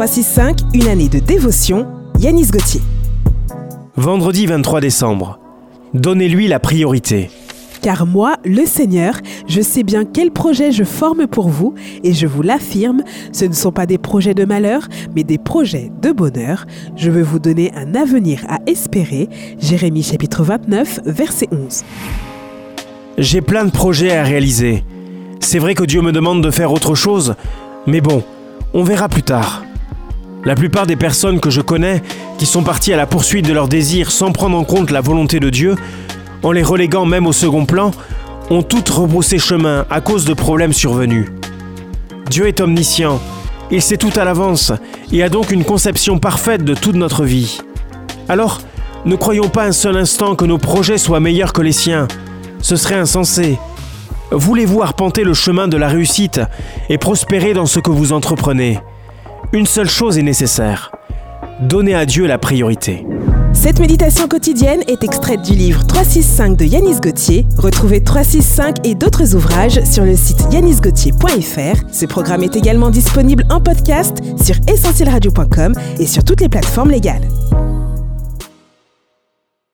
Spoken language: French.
365, une année de dévotion, Yanis Gauthier. Vendredi 23 décembre. Donnez-lui la priorité. Car moi, le Seigneur, je sais bien quel projet je forme pour vous, et je vous l'affirme, ce ne sont pas des projets de malheur, mais des projets de bonheur. Je veux vous donner un avenir à espérer. Jérémie chapitre 29, verset 11. J'ai plein de projets à réaliser. C'est vrai que Dieu me demande de faire autre chose, mais bon, on verra plus tard. La plupart des personnes que je connais qui sont parties à la poursuite de leurs désirs sans prendre en compte la volonté de Dieu, en les reléguant même au second plan, ont toutes rebroussé chemin à cause de problèmes survenus. Dieu est omniscient, il sait tout à l'avance et a donc une conception parfaite de toute notre vie. Alors, ne croyons pas un seul instant que nos projets soient meilleurs que les siens. Ce serait insensé. Voulez-vous arpenter le chemin de la réussite et prospérer dans ce que vous entreprenez? Une seule chose est nécessaire. Donnez à Dieu la priorité. Cette méditation quotidienne est extraite du livre 365 de Yanis Gauthier. Retrouvez 365 et d'autres ouvrages sur le site yanisgauthier.fr. Ce programme est également disponible en podcast sur essentielradio.com et sur toutes les plateformes légales.